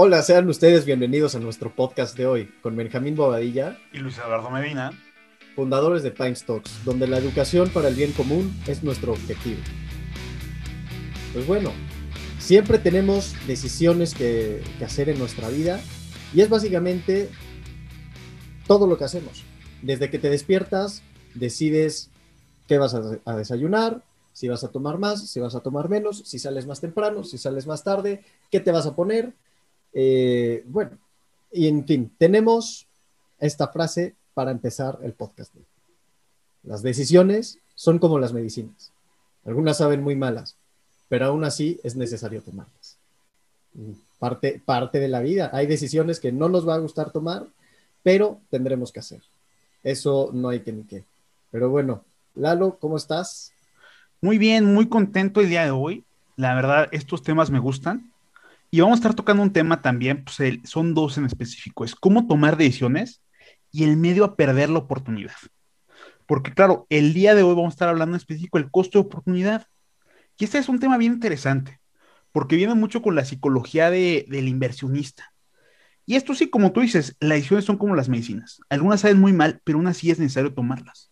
Hola, sean ustedes bienvenidos a nuestro podcast de hoy con Benjamín Bobadilla y Luis Eduardo Medina, fundadores de Pine Stocks, donde la educación para el bien común es nuestro objetivo. Pues bueno, siempre tenemos decisiones que, que hacer en nuestra vida y es básicamente todo lo que hacemos. Desde que te despiertas, decides qué vas a, a desayunar, si vas a tomar más, si vas a tomar menos, si sales más temprano, si sales más tarde, qué te vas a poner. Eh, bueno, y en fin, tenemos esta frase para empezar el podcast. Las decisiones son como las medicinas. Algunas saben muy malas, pero aún así es necesario tomarlas. Parte, parte de la vida. Hay decisiones que no nos va a gustar tomar, pero tendremos que hacer. Eso no hay que ni qué. Pero bueno, Lalo, ¿cómo estás? Muy bien, muy contento el día de hoy. La verdad, estos temas me gustan. Y vamos a estar tocando un tema también, pues son dos en específico, es cómo tomar decisiones y el medio a perder la oportunidad. Porque claro, el día de hoy vamos a estar hablando en específico del costo de oportunidad. Y este es un tema bien interesante, porque viene mucho con la psicología de, del inversionista. Y esto sí, como tú dices, las decisiones son como las medicinas. Algunas saben muy mal, pero aún así es necesario tomarlas.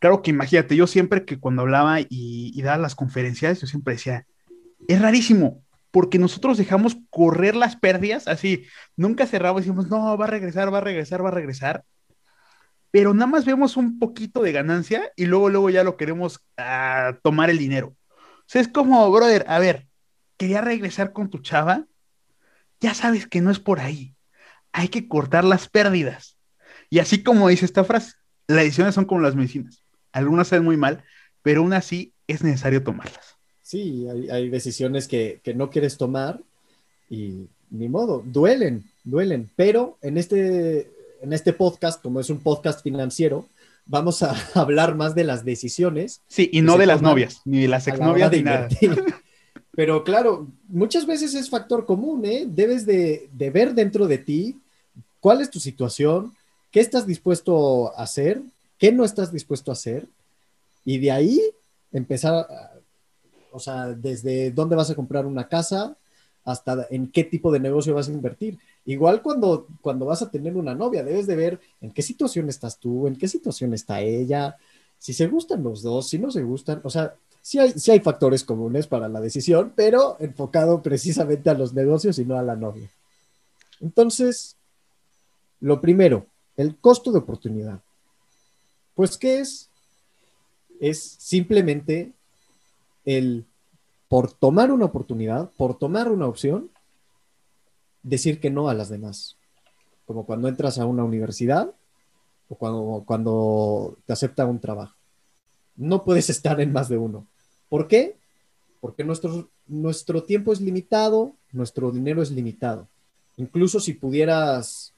Claro que imagínate, yo siempre que cuando hablaba y daba las conferencias, yo siempre decía, es rarísimo, porque nosotros dejamos correr las pérdidas, así, nunca cerramos y decimos, no, va a regresar, va a regresar, va a regresar, pero nada más vemos un poquito de ganancia y luego, luego ya lo queremos uh, tomar el dinero. O es como, brother, a ver, quería regresar con tu chava, ya sabes que no es por ahí, hay que cortar las pérdidas. Y así como dice esta frase, las decisiones son como las medicinas, algunas salen muy mal, pero aún así es necesario tomarlas. Sí, hay, hay decisiones que, que, no quieres tomar y ni modo, duelen, duelen, pero en este, en este podcast, como es un podcast financiero, vamos a hablar más de las decisiones. Sí, y no de las novias, ni de las exnovias, ni nada. Pero claro, muchas veces es factor común, ¿eh? Debes de, de ver dentro de ti cuál es tu situación, qué estás dispuesto a hacer, qué no estás dispuesto a hacer, y de ahí empezar a o sea, desde dónde vas a comprar una casa hasta en qué tipo de negocio vas a invertir. Igual cuando, cuando vas a tener una novia, debes de ver en qué situación estás tú, en qué situación está ella, si se gustan los dos, si no se gustan, o sea, hay, sí hay factores comunes para la decisión, pero enfocado precisamente a los negocios y no a la novia. Entonces, lo primero, el costo de oportunidad. Pues, ¿qué es? Es simplemente el, por tomar una oportunidad, por tomar una opción, decir que no a las demás. Como cuando entras a una universidad o cuando, cuando te acepta un trabajo. No puedes estar en más de uno. ¿Por qué? Porque nuestro, nuestro tiempo es limitado, nuestro dinero es limitado. Incluso si pudieras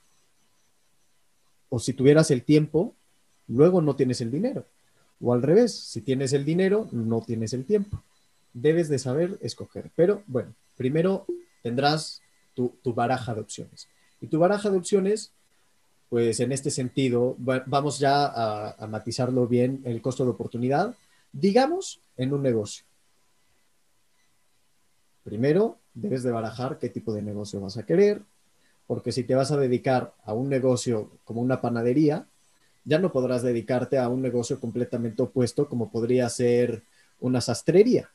o si tuvieras el tiempo, luego no tienes el dinero. O al revés, si tienes el dinero, no tienes el tiempo. Debes de saber escoger. Pero bueno, primero tendrás tu, baraja de opciones. Y tu baraja de opciones, pues en este sentido, vamos ya a, a matizarlo bien, el costo de oportunidad, digamos, en un negocio. Primero, debes de barajar qué tipo de negocio vas a querer, porque si te vas a dedicar a un negocio como una panadería, ya no podrás dedicarte a un negocio completamente opuesto como podría ser una sastrería.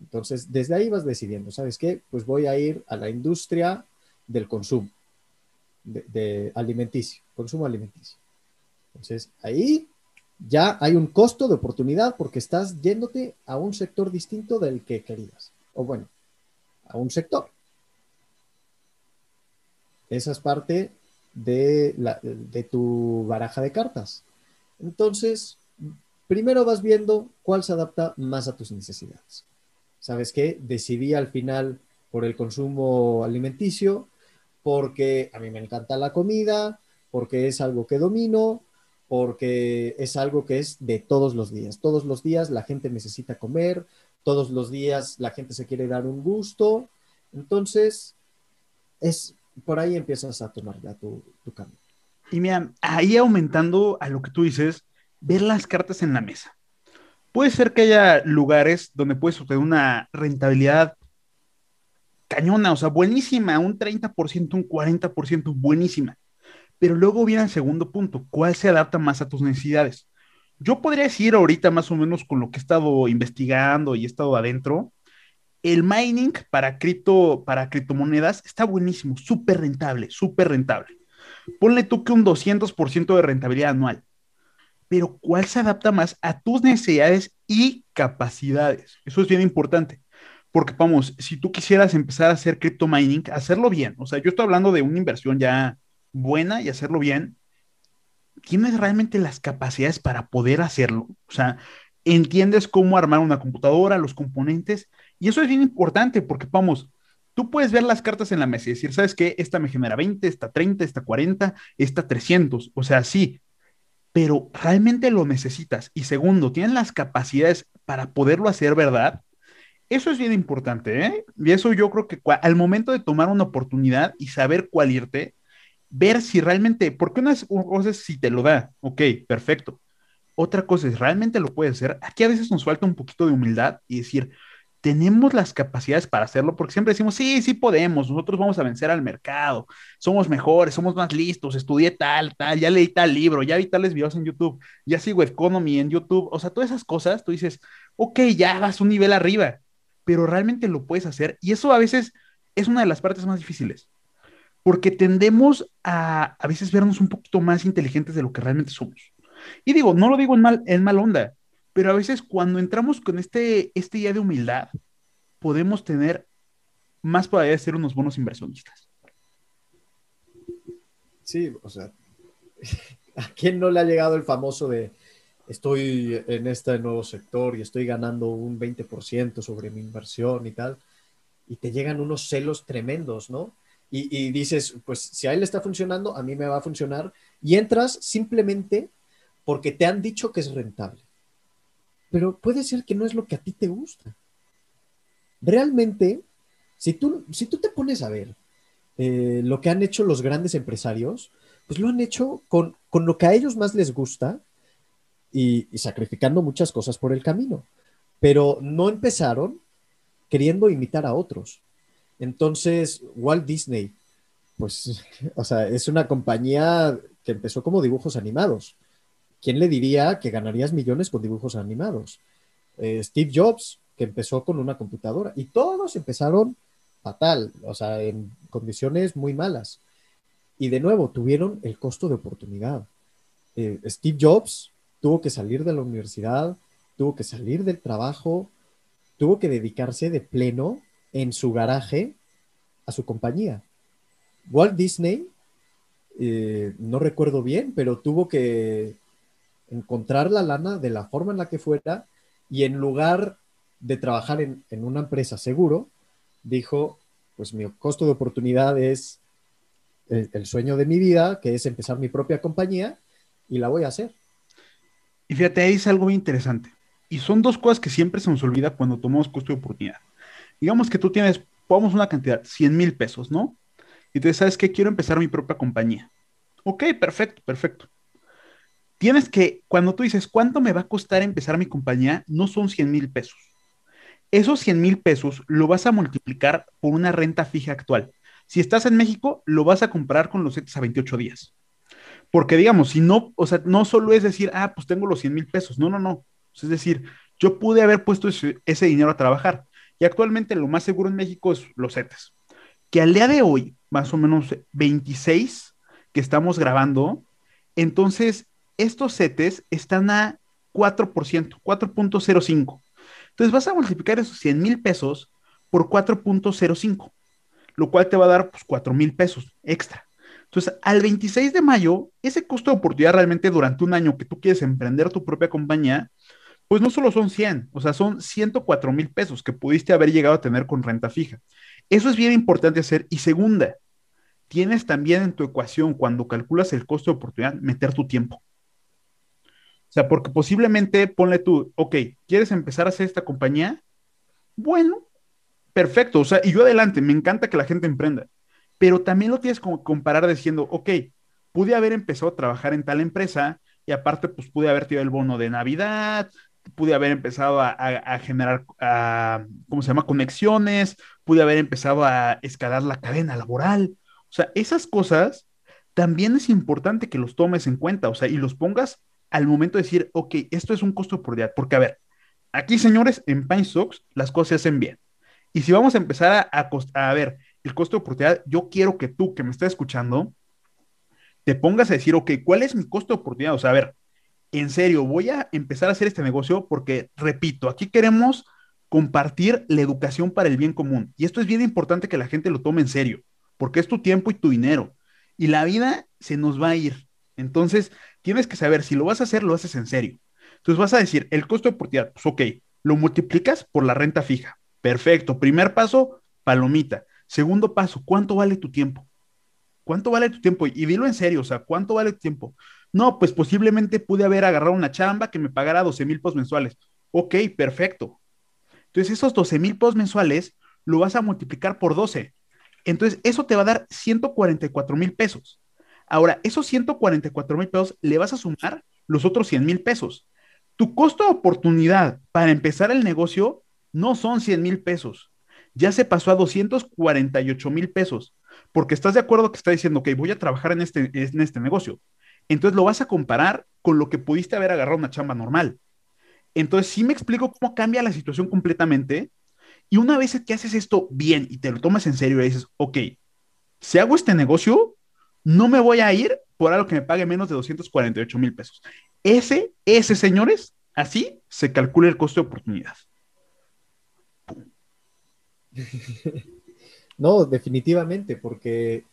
Entonces, desde ahí vas decidiendo, ¿sabes qué? Pues voy a ir a la industria del consumo, de, alimenticio, consumo alimenticio. Entonces, ahí ya hay un costo de oportunidad porque estás yéndote a un sector distinto del que querías. O bueno, a un sector. Esa es parte de, tu baraja de cartas. Entonces, primero vas viendo cuál se adapta más a tus necesidades. ¿Sabes qué? Decidí al final por el consumo alimenticio, porque a mí me encanta la comida, porque es algo que domino, porque es algo que es de todos los días. Todos los días la gente necesita comer, todos los días la gente se quiere dar un gusto. Entonces, es por ahí empiezas a tomar ya tu, tu cambio. Y mira, ahí aumentando a lo que tú dices, ver las cartas en la mesa. Puede ser que haya lugares donde puedes obtener una rentabilidad cañona, o sea, buenísima, un 30%, un 40%, buenísima. Pero luego viene el segundo punto, ¿cuál se adapta más a tus necesidades? Yo podría decir ahorita más o menos con lo que he estado investigando y he estado adentro, el mining para cripto, para criptomonedas está buenísimo, súper rentable, súper rentable. Ponle tú que un 200% de rentabilidad anual. Pero ¿cuál se adapta más a tus necesidades y capacidades? Eso es bien importante. Porque vamos, si tú quisieras empezar a hacer cripto mining, hacerlo bien. O sea, yo estoy hablando de una inversión ya buena y hacerlo bien. ¿Tienes realmente las capacidades para poder hacerlo? O sea, entiendes cómo armar una computadora, los componentes, y eso es bien importante porque, vamos, tú puedes ver las cartas en la mesa y decir, ¿sabes qué? Esta me genera 20, esta 30, esta 40, esta 300. O sea, sí, pero realmente lo necesitas. Y segundo, tienes las capacidades para poderlo hacer verdad. Eso es bien importante, ¿eh? Y eso yo creo que al momento de tomar una oportunidad y saber cuál irte, ver si realmente, porque una cosa es si te lo da, ok, perfecto. Otra cosa es, ¿realmente lo puedes hacer? Aquí a veces nos falta un poquito de humildad y decir, tenemos las capacidades para hacerlo, porque siempre decimos, sí, sí podemos, nosotros vamos a vencer al mercado, somos mejores, somos más listos, estudié tal, tal, ya leí tal libro, ya vi tales videos en YouTube, ya sigo Economy en YouTube, o sea, todas esas cosas, tú dices, ok, ya vas un nivel arriba, pero realmente lo puedes hacer, y eso a veces es una de las partes más difíciles, porque tendemos a a veces vernos un poquito más inteligentes de lo que realmente somos. Y digo, no lo digo en mal, en mal onda, pero a veces cuando entramos con este, este día de humildad, podemos tener más probabilidad de ser unos buenos inversionistas. Sí, o sea, ¿a quién no le ha llegado el famoso de estoy en este nuevo sector y estoy ganando un 20% sobre mi inversión y tal? Y te llegan unos celos tremendos, ¿no? Y, y, dices, pues si a él está funcionando, a mí me va a funcionar. Y entras simplemente porque te han dicho que es rentable pero puede ser que no es lo que a ti te gusta. Realmente, si tú, si tú te pones a ver eh, lo que han hecho los grandes empresarios, pues lo han hecho con, lo que a ellos más les gusta y, sacrificando muchas cosas por el camino, pero no empezaron queriendo imitar a otros. Entonces, Walt Disney, pues, o sea, es una compañía que empezó como dibujos animados ¿quién le diría que ganarías millones con dibujos animados? Eh, Steve Jobs, que empezó con una computadora, y todos empezaron fatal, o sea, en condiciones muy malas. Y de nuevo, tuvieron el costo de oportunidad. Eh, Steve Jobs tuvo que salir de la universidad, tuvo que salir del trabajo, tuvo que dedicarse de pleno en su garaje a su compañía. Walt Disney, eh, no recuerdo bien, pero tuvo que encontrar la lana de la forma en la que fuera y en lugar de trabajar en, una empresa seguro, dijo, pues mi costo de oportunidad es el, sueño de mi vida, que es empezar mi propia compañía y la voy a hacer. Y fíjate, ahí es algo muy interesante. Y son dos cosas que siempre se nos olvida cuando tomamos costo de oportunidad. Digamos que tú tienes, pongamos una cantidad, 100 mil pesos, ¿no? Y tú sabes que quiero empezar mi propia compañía. Ok, perfecto, perfecto tienes que, cuando tú dices, ¿cuánto me va a costar empezar mi compañía? No son 100 mil pesos. Esos 100 mil pesos lo vas a multiplicar por una renta fija actual. Si estás en México, lo vas a comprar con los CETES a 28 días. Porque digamos, si no, o sea, no solo es decir, ah, pues tengo los 100 mil pesos. No, no, no. Es decir, yo pude haber puesto ese, ese, dinero a trabajar. Y actualmente lo más seguro en México es los CETES. Que al día de hoy, más o menos 26 que estamos grabando, entonces estos CETES están a 4%, 4.05. Entonces vas a multiplicar esos 100 mil pesos por 4.05, lo cual te va a dar pues 4 mil pesos extra. Entonces, al 26 de mayo, ese costo de oportunidad realmente durante un año que tú quieres emprender tu propia compañía, pues no solo son 100, o sea, son 104 mil pesos que pudiste haber llegado a tener con renta fija. Eso es bien importante hacer. Y segunda, tienes también en tu ecuación, cuando calculas el costo de oportunidad, meter tu tiempo. O sea, porque posiblemente ponle tú, ok, ¿quieres empezar a hacer esta compañía? Bueno, perfecto. O sea, y yo adelante, me encanta que la gente emprenda. Pero también lo tienes como comparar diciendo, ok, pude haber empezado a trabajar en tal empresa y aparte, pues pude haber tenido el bono de Navidad, pude haber empezado a, generar, ¿cómo se llama? Conexiones, pude haber empezado a escalar la cadena laboral. O sea, esas cosas también es importante que los tomes en cuenta, o sea, y los pongas al momento de decir, ok, esto es un costo de oportunidad, porque a ver, aquí señores, en Pine Sox las cosas se hacen bien. Y si vamos a empezar a, a, ver el costo de oportunidad, yo quiero que tú que me estás escuchando, te pongas a decir, ok, ¿cuál es mi costo de oportunidad? O sea, a ver, en serio, voy a empezar a hacer este negocio porque, repito, aquí queremos compartir la educación para el bien común. Y esto es bien importante que la gente lo tome en serio, porque es tu tiempo y tu dinero. Y la vida se nos va a ir. Entonces, tienes que saber, si lo vas a hacer, lo haces en serio. Entonces vas a decir, el costo de oportunidad, pues ok, lo multiplicas por la renta fija. Perfecto. Primer paso, palomita. Segundo paso, ¿cuánto vale tu tiempo? ¿Cuánto vale tu tiempo? Y dilo en serio, o sea, ¿cuánto vale tu tiempo? No, pues posiblemente pude haber agarrado una chamba que me pagara 12 mil posts mensuales. Ok, perfecto. Entonces, esos 12 mil posts mensuales lo vas a multiplicar por 12. Entonces, eso te va a dar 144 mil pesos. Ahora, esos 144 mil pesos le vas a sumar los otros 100 mil pesos. Tu costo de oportunidad para empezar el negocio no son 100 mil pesos. Ya se pasó a 248 mil pesos. Porque estás de acuerdo que está diciendo, que voy a trabajar en este, en este negocio. Entonces lo vas a comparar con lo que pudiste haber agarrado una chamba normal. Entonces sí me explico cómo cambia la situación completamente. Y una vez que haces esto bien y te lo tomas en serio y dices, ok, si hago este negocio, no me voy a ir por algo que me pague menos de 248 mil pesos. Ese, ese, señores, así se calcula el costo de oportunidad. No, definitivamente, porque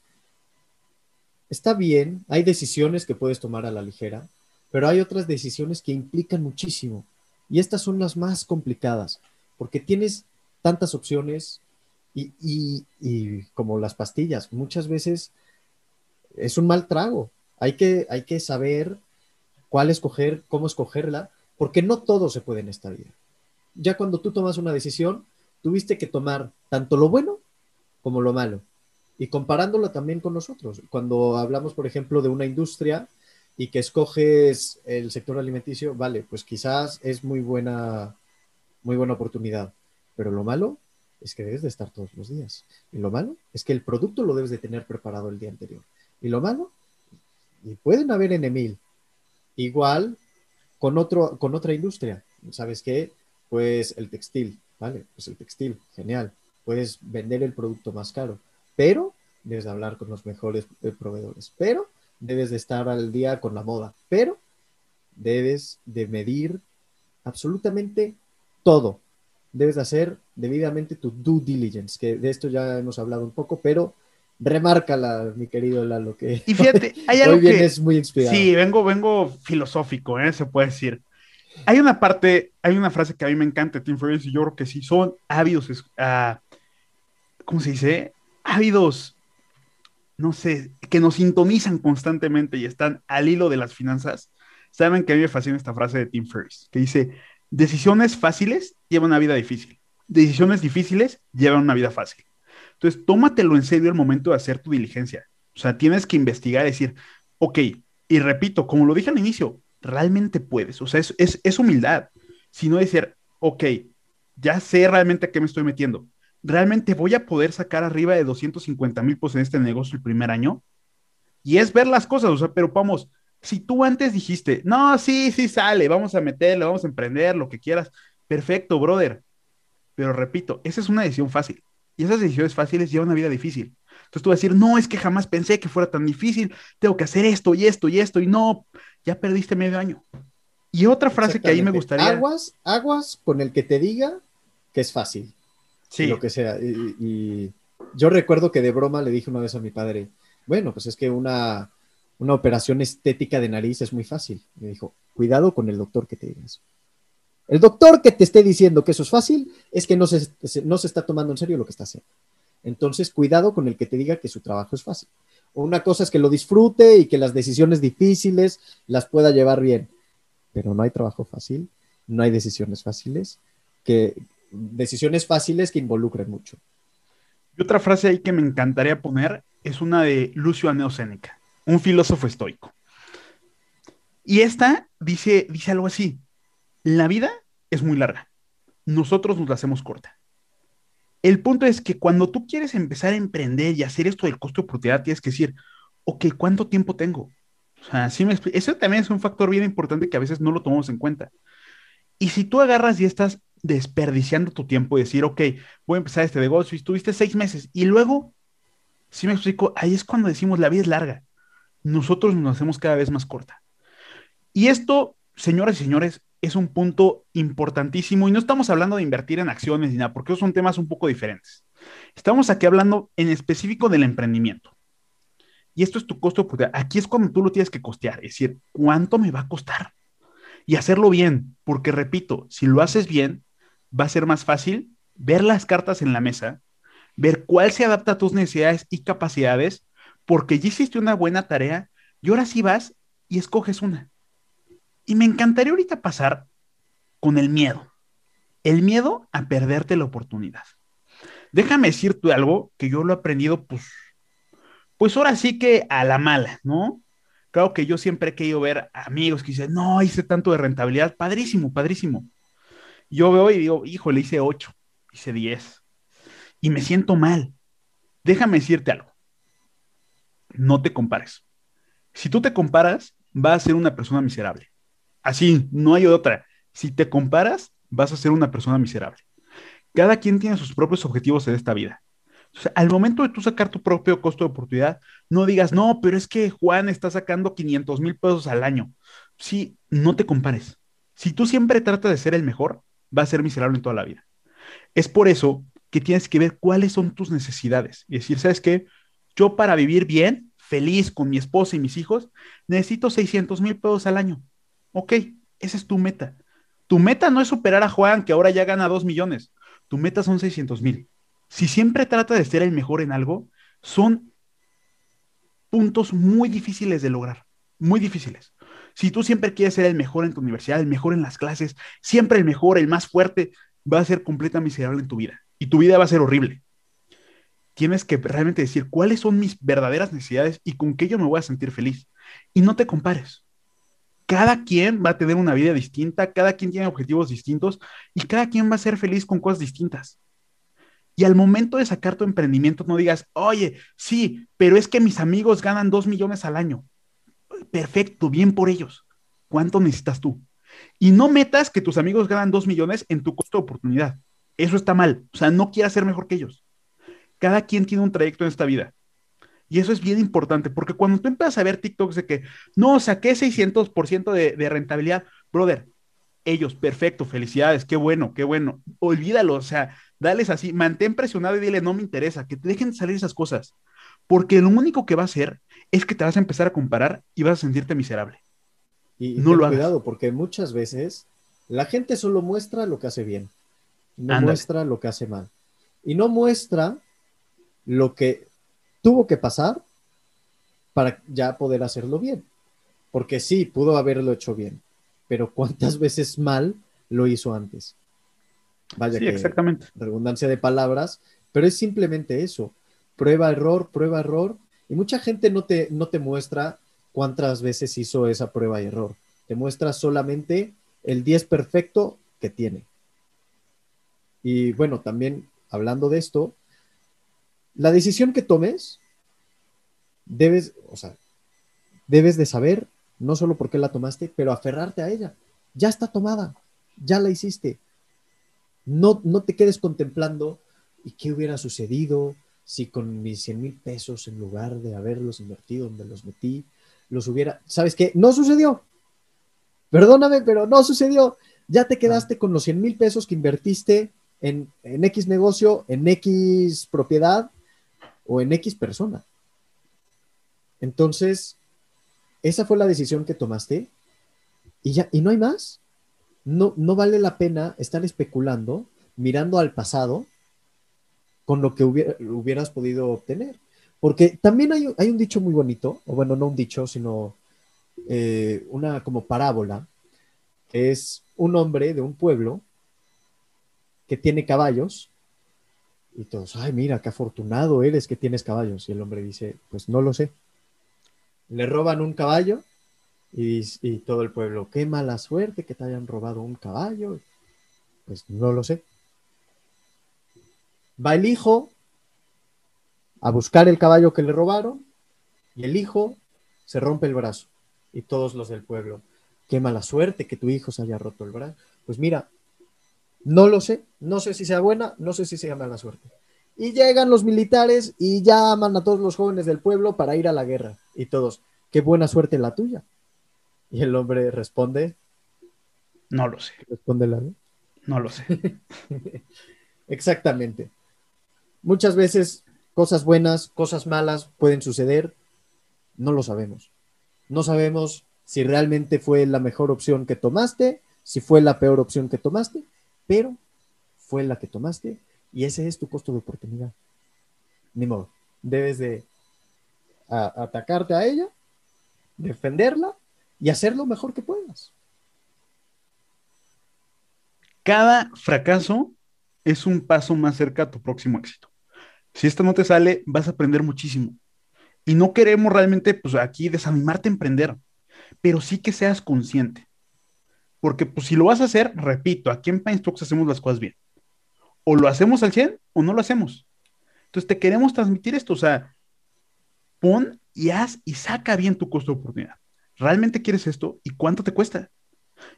está bien, hay decisiones que puedes tomar a la ligera, pero hay otras decisiones que implican muchísimo. Y estas son las más complicadas, porque tienes tantas opciones y, como las pastillas, muchas veces es un mal trago. Hay que, hay que saber cuál escoger, cómo escogerla, porque no todo se puede en esta vida. Ya cuando tú tomas una decisión, tuviste que tomar tanto lo bueno como lo malo y comparándolo también con nosotros. Cuando hablamos, por ejemplo, de una industria y que escoges el sector alimenticio, vale, pues quizás es muy buena, muy buena oportunidad, pero lo malo es que debes de estar todos los días. Y lo malo es que el producto lo debes de tener preparado el día anterior. Y lo malo, y pueden haber en Emil, igual con, otro, con otra industria. ¿Sabes qué? Pues el textil, ¿vale? Pues el textil, genial. Puedes vender el producto más caro pero debes de hablar con los mejores eh, proveedores, pero debes de estar al día con la moda, pero debes de medir absolutamente todo. Debes de hacer debidamente tu due diligence, que de esto ya hemos hablado un poco, pero remárcala, mi querido Lalo, que y fíjate, hay algo que muy inspirado. Sí, vengo, vengo filosófico, ¿eh? se puede decir. Hay una parte, hay una frase que a mí me encanta, Tim Ferriss, y yo creo que sí son ávidos, uh, ¿cómo se dice? ávidos, no sé, que nos sintonizan constantemente y están al hilo de las finanzas, saben que a mí me fascina esta frase de Tim Ferriss, que dice, decisiones fáciles llevan una vida difícil, decisiones difíciles llevan una vida fácil. Entonces, tómatelo en serio el momento de hacer tu diligencia. O sea, tienes que investigar y decir, ok, y repito, como lo dije al inicio, realmente puedes. O sea, es, es, es humildad. Sino decir, ok, ya sé realmente a qué me estoy metiendo realmente voy a poder sacar arriba de 250 mil pesos en este negocio el primer año. Y es ver las cosas, o sea, pero vamos, si tú antes dijiste, no, sí, sí sale, vamos a meterle, vamos a emprender, lo que quieras, perfecto, brother. Pero repito, esa es una decisión fácil. Y esas decisiones fáciles llevan una vida difícil. Entonces tú vas a decir, no, es que jamás pensé que fuera tan difícil, tengo que hacer esto y esto y esto, y no, ya perdiste medio año. Y otra frase que ahí me gustaría. Aguas, aguas con el que te diga que es fácil. Sí. Lo que sea. Y, yo recuerdo que de broma le dije una vez a mi padre, bueno, pues es que una, una operación estética de nariz es muy fácil. Me dijo, cuidado con el doctor que te diga eso. El doctor que te esté diciendo que eso es fácil es que no se, no se está tomando en serio lo que está haciendo. Entonces, cuidado con el que te diga que su trabajo es fácil. Una cosa es que lo disfrute y que las decisiones difíciles las pueda llevar bien, pero no hay trabajo fácil, no hay decisiones fáciles, que decisiones fáciles que involucren mucho. Y otra frase ahí que me encantaría poner es una de Lucio Aneo un filósofo estoico. Y esta dice, dice algo así, la vida es muy larga, nosotros nos la hacemos corta. el punto es que cuando tú quieres empezar a emprender y hacer esto del costo de oportunidad, tienes que decir, ok, ¿cuánto tiempo tengo? O sea, sí me eso también es un factor bien importante que a veces no lo tomamos en cuenta. Y si tú agarras y estás desperdiciando tu tiempo y decir, ok, voy a empezar este negocio y estuviste seis meses y luego, si me explico, ahí es cuando decimos la vida es larga. Nosotros nos hacemos cada vez más corta. Y esto, señoras y señores, es un punto importantísimo y no estamos hablando de invertir en acciones ni nada, porque son temas un poco diferentes. Estamos aquí hablando en específico del emprendimiento. Y esto es tu costo, porque aquí es cuando tú lo tienes que costear, es decir, ¿cuánto me va a costar? Y hacerlo bien, porque repito, si lo haces bien, va a ser más fácil ver las cartas en la mesa, ver cuál se adapta a tus necesidades y capacidades, porque ya hiciste una buena tarea y ahora sí vas y escoges una. Y me encantaría ahorita pasar con el miedo. El miedo a perderte la oportunidad. Déjame decirte algo que yo lo he aprendido, pues, pues ahora sí que a la mala, ¿no? Claro que yo siempre he querido ver amigos que dicen, no, hice tanto de rentabilidad, padrísimo, padrísimo. Yo veo y digo, hijo, le hice 8, hice 10. Y me siento mal. Déjame decirte algo. No te compares. Si tú te comparas, vas a ser una persona miserable. Así, no hay otra. Si te comparas, vas a ser una persona miserable. Cada quien tiene sus propios objetivos en esta vida. al momento de tú sacar tu propio costo de oportunidad, no digas, no, pero es que Juan está sacando 500 mil pesos al año. Sí, no te compares. Si tú siempre tratas de ser el mejor, va a ser miserable en toda la vida. Es por eso que tienes que ver cuáles son tus necesidades y decir, ¿sabes qué? Yo para vivir bien, feliz con mi esposa y mis hijos, necesito 600 mil pesos al año. Ok, esa es tu meta. Tu meta no es superar a Juan, que ahora ya gana 2 millones. Tu meta son 600 mil. Si siempre trata de ser el mejor en algo, son puntos muy difíciles de lograr, muy difíciles. Si tú siempre quieres ser el mejor en tu universidad, el mejor en las clases, siempre el mejor, el más fuerte, va a ser completamente miserable en tu vida y tu vida va a ser horrible. Tienes que realmente decir cuáles son mis verdaderas necesidades y con qué yo me voy a sentir feliz. Y no te compares. Cada quien va a tener una vida distinta, cada quien tiene objetivos distintos y cada quien va a ser feliz con cosas distintas. Y al momento de sacar tu emprendimiento, no digas, oye, sí, pero es que mis amigos ganan dos millones al año perfecto, bien por ellos. ¿Cuánto necesitas tú? Y no metas que tus amigos ganan dos millones en tu costo de oportunidad. Eso está mal. O sea, no quieras ser mejor que ellos. Cada quien tiene un trayecto en esta vida. Y eso es bien importante, porque cuando tú empiezas a ver TikToks de que, no, saqué 600% de, de rentabilidad, brother, ellos, perfecto, felicidades, qué bueno, qué bueno. Olvídalo, o sea, dales así, mantén presionado y dile, no me interesa, que te dejen salir esas cosas. Porque lo único que va a hacer es que te vas a empezar a comparar y vas a sentirte miserable. Y, no lo cuidado, porque muchas veces la gente solo muestra lo que hace bien, no muestra lo que hace mal. Y no muestra lo que tuvo que pasar para ya poder hacerlo bien. Porque sí, pudo haberlo hecho bien, pero ¿cuántas veces mal lo hizo antes? Vaya sí, exactamente. redundancia de palabras, pero es simplemente eso. Prueba, error, prueba, error, y mucha gente no te, no te muestra cuántas veces hizo esa prueba y error. Te muestra solamente el 10 perfecto que tiene. Y bueno, también hablando de esto, la decisión que tomes, debes, o sea, debes de saber no solo por qué la tomaste, pero aferrarte a ella. Ya está tomada, ya la hiciste. No, no te quedes contemplando y qué hubiera sucedido, si con mis 100 mil pesos, en lugar de haberlos invertido donde los metí, los hubiera, ¿sabes qué? No sucedió. Perdóname, pero no sucedió. Ya te quedaste con los 100 mil pesos que invertiste en, en X negocio, en X propiedad o en X persona. Entonces, esa fue la decisión que tomaste y ya, y no hay más. No, no vale la pena estar especulando, mirando al pasado con lo que hubieras podido obtener. Porque también hay, un dicho muy bonito, o bueno, no un dicho, sino eh, una como parábola, es un hombre de un pueblo que tiene caballos y todos, ay, mira, qué afortunado eres que tienes caballos. Y el hombre dice, pues no lo sé. Le roban un caballo y, y todo el pueblo, qué mala suerte que te hayan robado un caballo. Pues no lo sé. Va el hijo a buscar el caballo que le robaron y el hijo se rompe el brazo. Y todos los del pueblo, qué mala suerte que tu hijo se haya roto el brazo. Pues mira, no lo sé, no sé si sea buena, no sé si sea mala suerte. Y llegan los militares y llaman a todos los jóvenes del pueblo para ir a la guerra. Y todos, qué buena suerte la tuya. Y el hombre responde, no lo sé. Responde la No lo sé. Exactamente. Muchas veces cosas buenas, cosas malas pueden suceder, no lo sabemos. No sabemos si realmente fue la mejor opción que tomaste, si fue la peor opción que tomaste, pero fue la que tomaste y ese es tu costo de oportunidad. Ni modo, debes de atacarte a ella, defenderla y hacer lo mejor que puedas. Cada fracaso es un paso más cerca a tu próximo éxito. Si esto no te sale, vas a aprender muchísimo. Y no queremos realmente, pues aquí desanimarte a emprender, pero sí que seas consciente. Porque pues si lo vas a hacer, repito, aquí en Pine hacemos las cosas bien. O lo hacemos al 100 o no lo hacemos. Entonces te queremos transmitir esto, o sea, pon y haz y saca bien tu costo de oportunidad. ¿Realmente quieres esto? ¿Y cuánto te cuesta?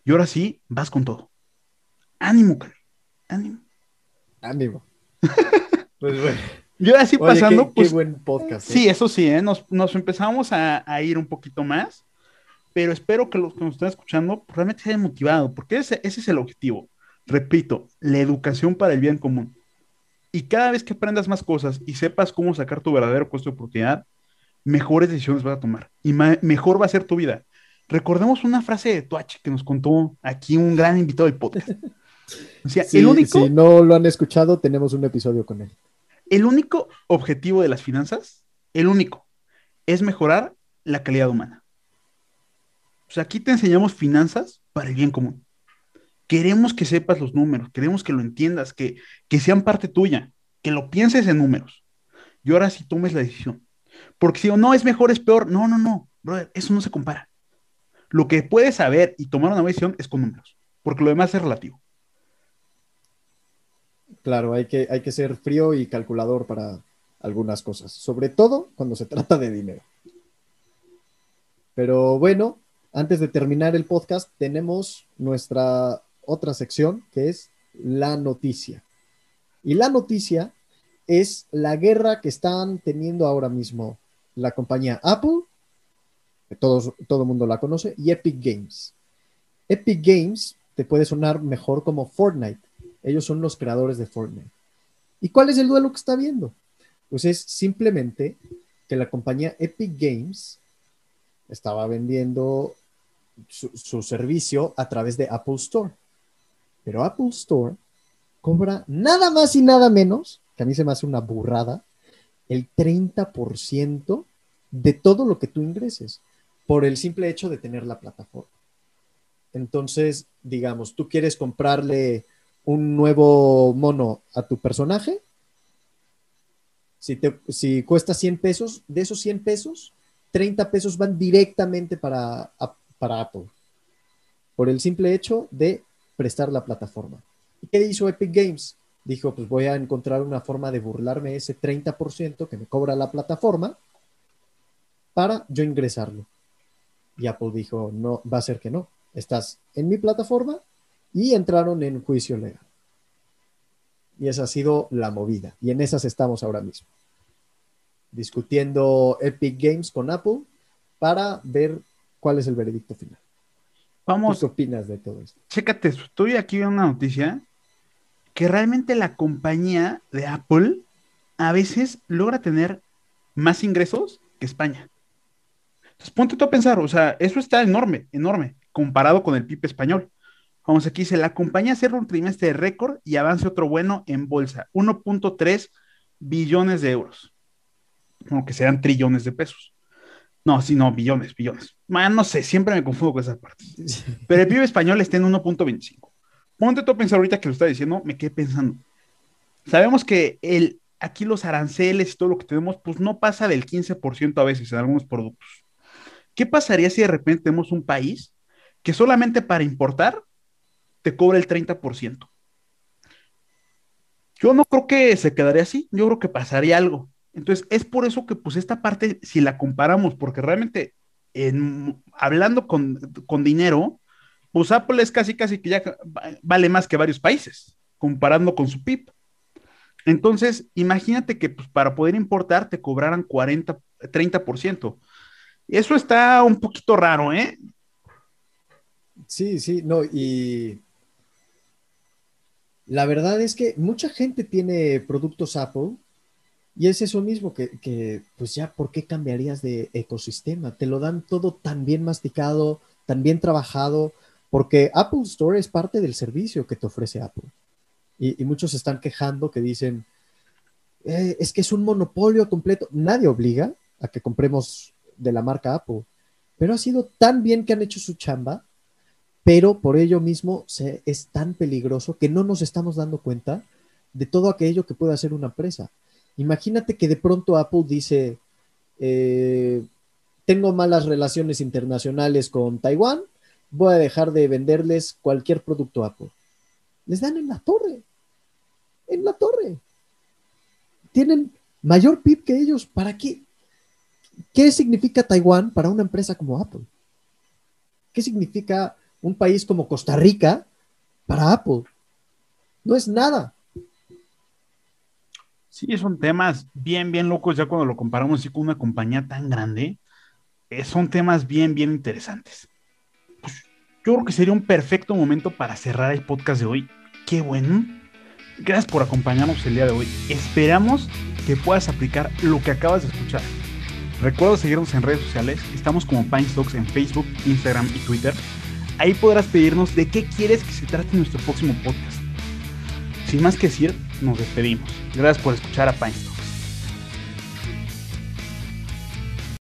Y ahora sí, vas con todo. Ánimo, Cali. Ánimo. Ánimo. pues bueno. Yo así pasando, qué, pues. buen podcast. ¿eh? Sí, eso sí, ¿eh? nos, empezamos a, ir un poquito más, pero espero que los que nos estén escuchando pues, realmente se hayan motivado, porque ese, ese es el objetivo. Repito, la educación para el bien común. Y cada vez que aprendas más cosas y sepas cómo sacar tu verdadero costo de oportunidad, mejores decisiones vas a tomar y mejor va a ser tu vida. Recordemos una frase de Tuach que nos contó aquí un gran invitado del podcast. O sea, el único... Si no lo han escuchado, tenemos un episodio con él. El único objetivo de las finanzas, el único, es mejorar la calidad humana. Sea, aquí te enseñamos finanzas para el bien común. Queremos que sepas los números, queremos que lo entiendas, que, que sean parte tuya, que lo pienses en números. Y ahora sí tomes la decisión. Porque si o no es mejor, es peor. No, no, no, brother, eso no se compara. Lo que puedes saber y tomar una decisión es con números, porque lo demás es relativo. Claro, hay que, hay que ser frío y calculador para algunas cosas, sobre todo cuando se trata de dinero. Pero bueno, antes de terminar el podcast, tenemos nuestra otra sección que es la noticia. Y la noticia es la guerra que están teniendo ahora mismo la compañía Apple, que todo el mundo la conoce, y Epic Games. Epic Games te puede sonar mejor como Fortnite ellos son los creadores de Fortnite. ¿Y cuál es el duelo que está viendo? Pues es simplemente que la compañía Epic Games estaba vendiendo su, servicio a través de Apple Store. Pero Apple Store cobra nada más y nada menos, que a mí se me hace una burrada, el 30% de todo lo que tú ingreses por el simple hecho de tener la plataforma. Entonces, digamos, tú quieres comprarle un nuevo mono a tu personaje, si, te, si cuesta 100 pesos, de esos 100 pesos, 30 pesos van directamente para, para Apple, por el simple hecho de prestar la plataforma. ¿Y qué hizo Epic Games? Dijo, pues voy a encontrar una forma de burlarme ese 30% que me cobra la plataforma para yo ingresarlo. Y Apple dijo, no, va a ser que no. Estás en mi plataforma, y entraron en juicio legal. Y esa ha sido la movida. Y en esas estamos ahora mismo. Discutiendo Epic Games con Apple para ver cuál es el veredicto final. Vamos. ¿Qué opinas de todo esto? Chécate, estoy aquí viendo una noticia que realmente la compañía de Apple a veces logra tener más ingresos que España. Entonces ponte tú a pensar, o sea, eso está enorme, enorme, comparado con el PIB español. Vamos, aquí dice, la compañía cierra un trimestre de récord y avance otro bueno en bolsa, 1.3 billones de euros. Como que sean trillones de pesos. No, sí, no, billones, billones. Man, no sé, siempre me confundo con esas partes. Pero el PIB español está en 1.25. Ponte tú a pensar ahorita que lo está diciendo, me quedé pensando. Sabemos que el, aquí los aranceles y todo lo que tenemos, pues no pasa del 15% a veces en algunos productos. ¿Qué pasaría si de repente tenemos un país que solamente para importar te cobra el 30%. Yo no creo que se quedaría así, yo creo que pasaría algo. Entonces, es por eso que pues esta parte, si la comparamos, porque realmente en, hablando con, con dinero, pues Apple es casi, casi que ya vale más que varios países, comparando con su PIB. Entonces, imagínate que pues, para poder importar te cobraran 40, 30%. Eso está un poquito raro, ¿eh? Sí, sí, no, y la verdad es que mucha gente tiene productos Apple y es eso mismo que, pues ya, ¿por qué cambiarías de ecosistema? Te lo dan todo tan bien masticado, tan bien trabajado, porque Apple Store es parte del servicio que te ofrece Apple. Y, muchos están quejando que dicen, eh, es que es un monopolio completo. Nadie obliga a que compremos de la marca Apple, pero ha sido tan bien que han hecho su chamba pero por ello mismo es tan peligroso que no nos estamos dando cuenta de todo aquello que puede hacer una empresa. Imagínate que de pronto Apple dice, eh, tengo malas relaciones internacionales con Taiwán, voy a dejar de venderles cualquier producto Apple. Les dan en la torre, en la torre. Tienen mayor PIB que ellos. ¿Para qué? ¿Qué significa Taiwán para una empresa como Apple? ¿Qué significa un país como Costa Rica para Apple. No es nada. Sí, son temas bien, bien locos ya cuando lo comparamos así con una compañía tan grande. Eh, son temas bien, bien interesantes. Pues, yo creo que sería un perfecto momento para cerrar el podcast de hoy. Qué bueno. Gracias por acompañarnos el día de hoy. Esperamos que puedas aplicar lo que acabas de escuchar. Recuerda seguirnos en redes sociales. Estamos como Pine Stocks en Facebook, Instagram y Twitter. Ahí podrás pedirnos de qué quieres que se trate nuestro próximo podcast. Sin más que decir, nos despedimos. Gracias por escuchar a Pine